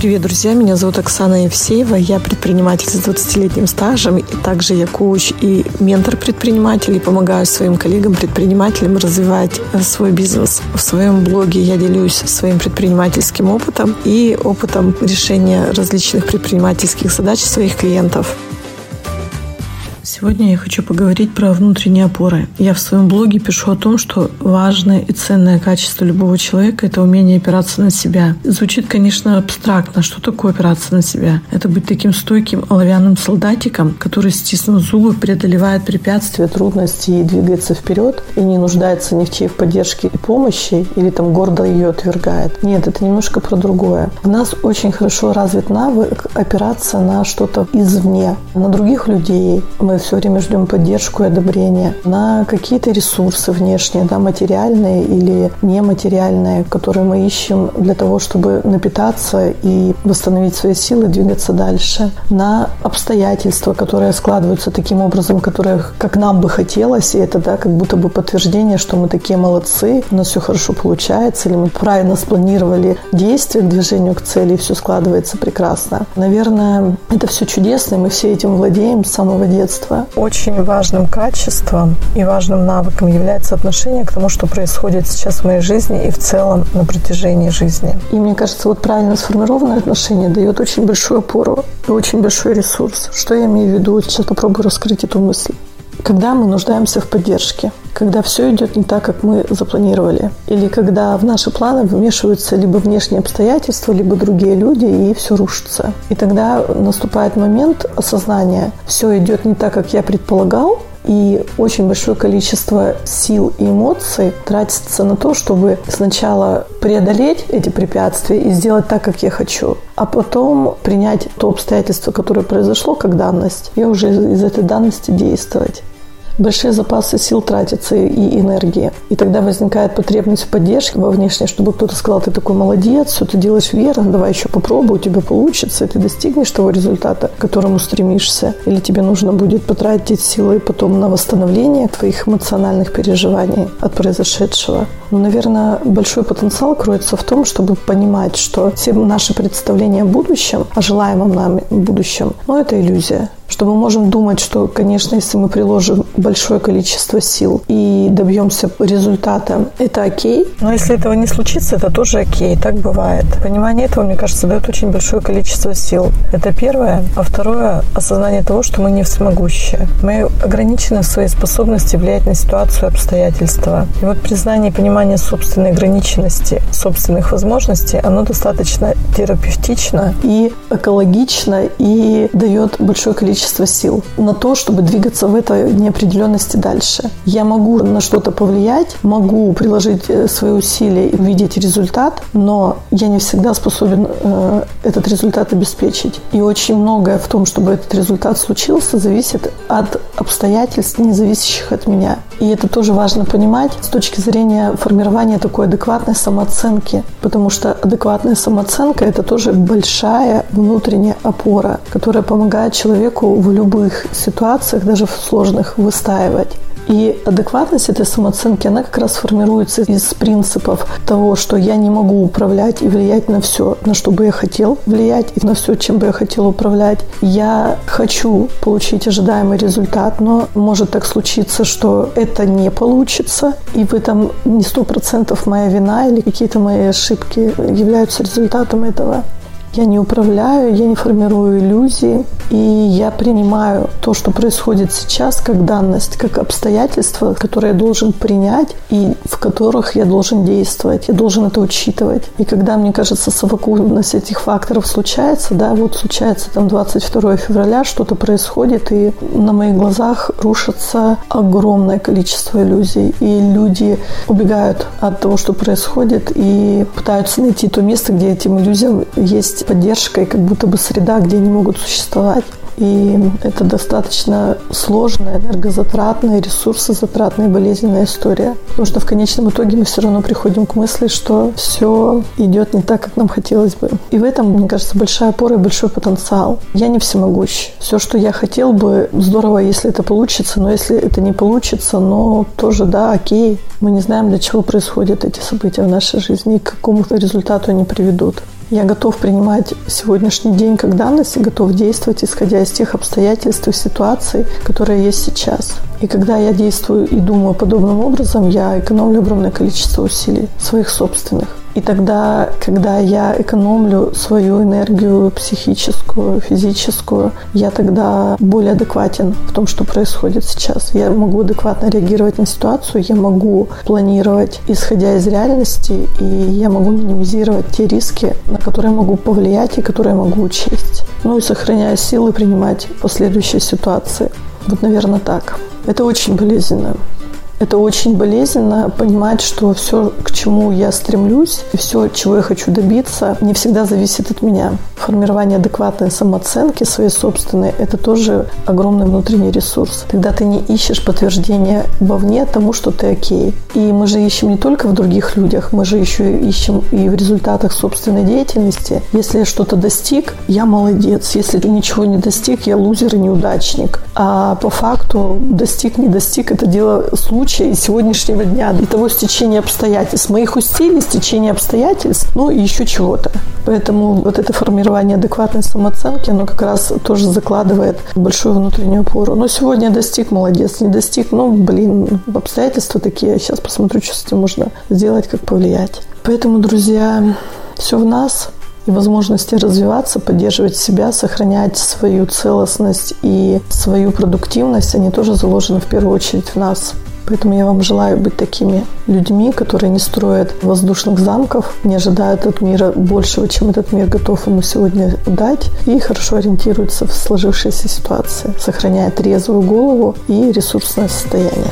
Привет, друзья! Меня зовут Оксана Евсеева. Я предприниматель с 20-летним стажем. И также я коуч и ментор предпринимателей. Помогаю своим коллегам-предпринимателям развивать э, свой бизнес. В своем блоге я делюсь своим предпринимательским опытом и опытом решения различных предпринимательских задач своих клиентов. Сегодня я хочу поговорить про внутренние опоры. Я в своем блоге пишу о том, что важное и ценное качество любого человека – это умение опираться на себя. Звучит, конечно, абстрактно. Что такое опираться на себя? Это быть таким стойким оловянным солдатиком, который, стиснув зубы, преодолевает препятствия, трудности и двигается вперед, и не нуждается ни в чьей поддержке и помощи, или там гордо ее отвергает. Нет, это немножко про другое. В нас очень хорошо развит навык опираться на что-то извне, на других людей. Мы все время ждем поддержку и одобрение, на какие-то ресурсы внешние, да, материальные или нематериальные, которые мы ищем для того, чтобы напитаться и восстановить свои силы, двигаться дальше, на обстоятельства, которые складываются таким образом, которые, как нам бы хотелось, и это, да, как будто бы подтверждение, что мы такие молодцы, у нас все хорошо получается, или мы правильно спланировали действия к движению к цели, и все складывается прекрасно. Наверное, это все чудесно, и мы все этим владеем с самого детства. Очень важным качеством и важным навыком является отношение к тому, что происходит сейчас в моей жизни и в целом на протяжении жизни. И мне кажется, вот правильно сформированное отношение дает очень большую опору и очень большой ресурс. Что я имею в виду? Сейчас попробую раскрыть эту мысль когда мы нуждаемся в поддержке, когда все идет не так, как мы запланировали, или когда в наши планы вмешиваются либо внешние обстоятельства, либо другие люди, и все рушится. И тогда наступает момент осознания, все идет не так, как я предполагал, и очень большое количество сил и эмоций тратится на то, чтобы сначала преодолеть эти препятствия и сделать так, как я хочу, а потом принять то обстоятельство, которое произошло, как данность, и уже из этой данности действовать большие запасы сил тратятся и энергии. И тогда возникает потребность в поддержке во внешней, чтобы кто-то сказал, ты такой молодец, все ты делаешь верно, давай еще попробуй, у тебя получится, и ты достигнешь того результата, к которому стремишься. Или тебе нужно будет потратить силы потом на восстановление твоих эмоциональных переживаний от произошедшего. Но, наверное, большой потенциал кроется в том, чтобы понимать, что все наши представления о будущем, о желаемом нами будущем, ну, это иллюзия что мы можем думать, что, конечно, если мы приложим большое количество сил и добьемся результата, это окей. Но если этого не случится, это тоже окей. Так бывает. Понимание этого, мне кажется, дает очень большое количество сил. Это первое. А второе – осознание того, что мы не всемогущие. Мы ограничены в своей способности влиять на ситуацию и обстоятельства. И вот признание и понимание собственной ограниченности, собственных возможностей, оно достаточно терапевтично и экологично и дает большое количество количество сил на то, чтобы двигаться в этой неопределенности дальше. Я могу на что-то повлиять, могу приложить э, свои усилия и увидеть результат, но я не всегда способен э, этот результат обеспечить. И очень многое в том, чтобы этот результат случился, зависит от обстоятельств, не зависящих от меня. И это тоже важно понимать с точки зрения формирования такой адекватной самооценки, потому что адекватная самооценка – это тоже большая внутренняя опора, которая помогает человеку в любых ситуациях, даже в сложных, выстаивать. И адекватность этой самооценки, она как раз формируется из принципов того, что я не могу управлять и влиять на все, на что бы я хотел влиять, и на все, чем бы я хотел управлять. Я хочу получить ожидаемый результат, но может так случиться, что это не получится, и в этом не сто процентов моя вина или какие-то мои ошибки являются результатом этого. Я не управляю, я не формирую иллюзии, и я принимаю то, что происходит сейчас, как данность, как обстоятельства, которые я должен принять и в которых я должен действовать. Я должен это учитывать. И когда, мне кажется, совокупность этих факторов случается, да, вот случается там 22 февраля, что-то происходит, и на моих глазах рушится огромное количество иллюзий. И люди убегают от того, что происходит, и пытаются найти то место, где этим иллюзиям есть есть поддержка и как будто бы среда, где они могут существовать. И это достаточно сложная, энергозатратная, ресурсозатратная, болезненная история. Потому что в конечном итоге мы все равно приходим к мысли, что все идет не так, как нам хотелось бы. И в этом, мне кажется, большая опора и большой потенциал. Я не всемогущ. Все, что я хотел бы, здорово, если это получится, но если это не получится, но тоже, да, окей. Мы не знаем, для чего происходят эти события в нашей жизни и к какому-то результату они приведут. Я готов принимать сегодняшний день как данность и готов действовать, исходя из тех обстоятельств и ситуаций, которые есть сейчас. И когда я действую и думаю подобным образом, я экономлю огромное количество усилий своих собственных. И тогда, когда я экономлю свою энергию психическую, физическую, я тогда более адекватен в том, что происходит сейчас. Я могу адекватно реагировать на ситуацию, я могу планировать, исходя из реальности, и я могу минимизировать те риски, на которые могу повлиять и которые могу учесть. Ну и сохраняя силы принимать последующие ситуации. Вот, наверное, так. Это очень болезненно. Это очень болезненно понимать, что все, к чему я стремлюсь, и все, чего я хочу добиться, не всегда зависит от меня. Формирование адекватной самооценки своей собственной – это тоже огромный внутренний ресурс. Тогда ты не ищешь подтверждения вовне тому, что ты окей. И мы же ищем не только в других людях, мы же еще ищем и в результатах собственной деятельности. Если я что-то достиг, я молодец. Если ничего не достиг, я лузер и неудачник. А по факту достиг, не достиг – это дело случая случая сегодняшнего дня, и того стечения обстоятельств, моих усилий, стечения обстоятельств, ну и еще чего-то. Поэтому вот это формирование адекватной самооценки, оно как раз тоже закладывает большую внутреннюю опору. Но сегодня достиг, молодец, не достиг, ну, блин, обстоятельства такие, сейчас посмотрю, что с этим можно сделать, как повлиять. Поэтому, друзья, все в нас, и возможности развиваться, поддерживать себя, сохранять свою целостность и свою продуктивность, они тоже заложены в первую очередь в нас. Поэтому я вам желаю быть такими людьми, которые не строят воздушных замков, не ожидают от мира большего, чем этот мир готов ему сегодня дать, и хорошо ориентируются в сложившейся ситуации, сохраняя трезвую голову и ресурсное состояние.